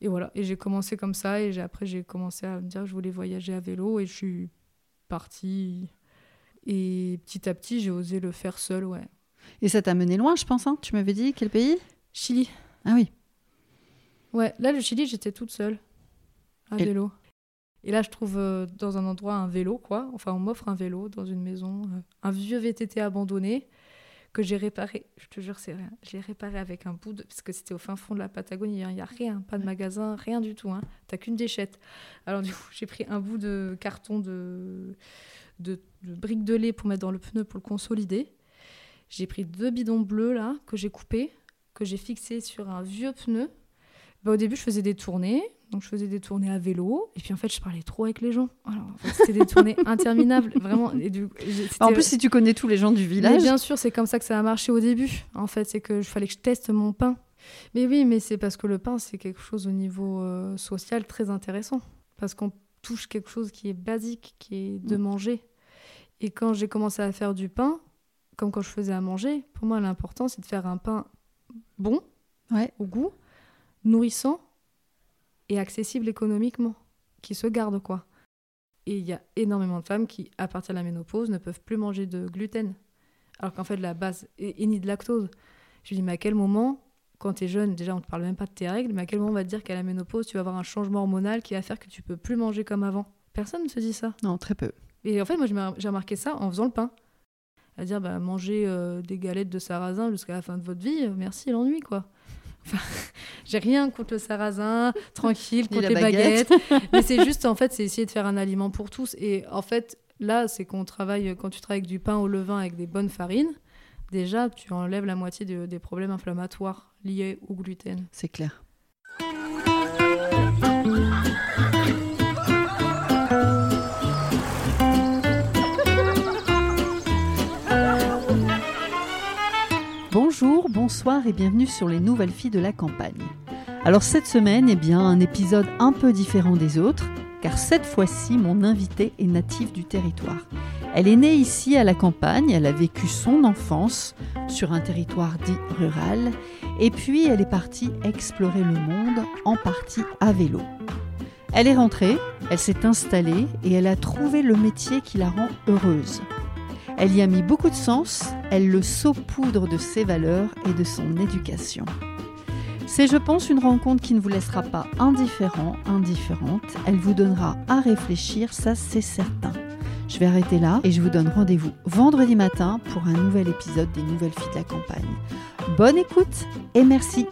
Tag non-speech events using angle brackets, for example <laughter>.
Et voilà, et j'ai commencé comme ça, et après j'ai commencé à me dire que je voulais voyager à vélo, et je suis partie. Et petit à petit, j'ai osé le faire seule, ouais. Et ça t'a mené loin, je pense, hein Tu m'avais dit quel pays? Chili. Ah oui. Ouais, là, le Chili, j'étais toute seule, à Et- vélo. Et là, je trouve euh, dans un endroit un vélo, quoi. Enfin, on m'offre un vélo dans une maison, euh, un vieux VTT abandonné que j'ai réparé. Je te jure, c'est rien. J'ai réparé avec un bout de. Parce que c'était au fin fond de la Patagonie, il n'y a rien, pas de magasin, rien du tout. Hein. T'as qu'une déchette. Alors, du coup, j'ai pris un bout de carton de, de, de briques de lait pour mettre dans le pneu pour le consolider. J'ai pris deux bidons bleus, là, que j'ai coupés, que j'ai fixés sur un vieux pneu. Bah, au début, je faisais des tournées. Donc, je faisais des tournées à vélo. Et puis, en fait, je parlais trop avec les gens. Alors, en fait, c'était des tournées <laughs> interminables. Vraiment. Et du, j'ai- En plus, si tu connais tous les gens du mais village. bien sûr, c'est comme ça que ça a marché au début. En fait, c'est que je fallait que je teste mon pain. Mais oui, mais c'est parce que le pain, c'est quelque chose au niveau euh, social très intéressant. Parce qu'on touche quelque chose qui est basique, qui est de Mm. manger. Et quand j'ai commencé à faire du pain, comme quand je faisais à manger, pour moi, l'important, c'est de faire un pain bon, Ouais. au goût, nourrissant et accessible économiquement, qui se garde, quoi. Et il y a énormément de femmes qui, à partir de la ménopause, ne peuvent plus manger de gluten. Alors qu'en fait, la base, et ni de lactose. Je lui dis, mais à quel moment, quand tu es jeune, déjà, on ne te parle même pas de tes règles, mais à quel moment on va te dire qu'à la ménopause, tu vas avoir un changement hormonal qui va faire que tu peux plus manger comme avant? Personne ne se dit ça. Non, très peu. Et en fait, moi, j'ai mar- j'ai remarqué ça en faisant le pain. À dire, bah, manger euh, des galettes de sarrasin jusqu'à la fin de votre vie, euh, merci l'ennui, quoi. Enfin, <laughs> j'ai rien contre le sarrasin, tranquille, <laughs> contre les baguette. baguettes. <laughs> mais c'est juste, en fait, c'est essayer de faire un aliment pour tous. Et en fait, là, c'est qu'on travaille, quand tu travailles avec du pain au levain avec des bonnes farines, déjà, tu enlèves la moitié de- des problèmes inflammatoires liés au gluten. C'est clair. Bonsoir et bienvenue sur les nouvelles filles de la campagne. Alors cette semaine, eh bien, un épisode un peu différent des autres, car cette fois-ci, mon invitée est native du territoire. Elle est née ici à la campagne, elle a vécu son enfance sur un territoire dit rural, et puis elle est partie explorer le monde, en partie à vélo. Elle est rentrée, elle s'est installée et elle a trouvé le métier qui la rend heureuse. Elle y a mis beaucoup de sens, elle le saupoudre de ses valeurs et de son éducation. C'est, je pense, une rencontre qui ne vous laissera pas indifférent, indifférente. Elle vous donnera à réfléchir, ça c'est certain. Je vais arrêter là et je vous donne rendez-vous vendredi matin pour un nouvel épisode des Nouvelles Filles de la Campagne. Bonne écoute et merci.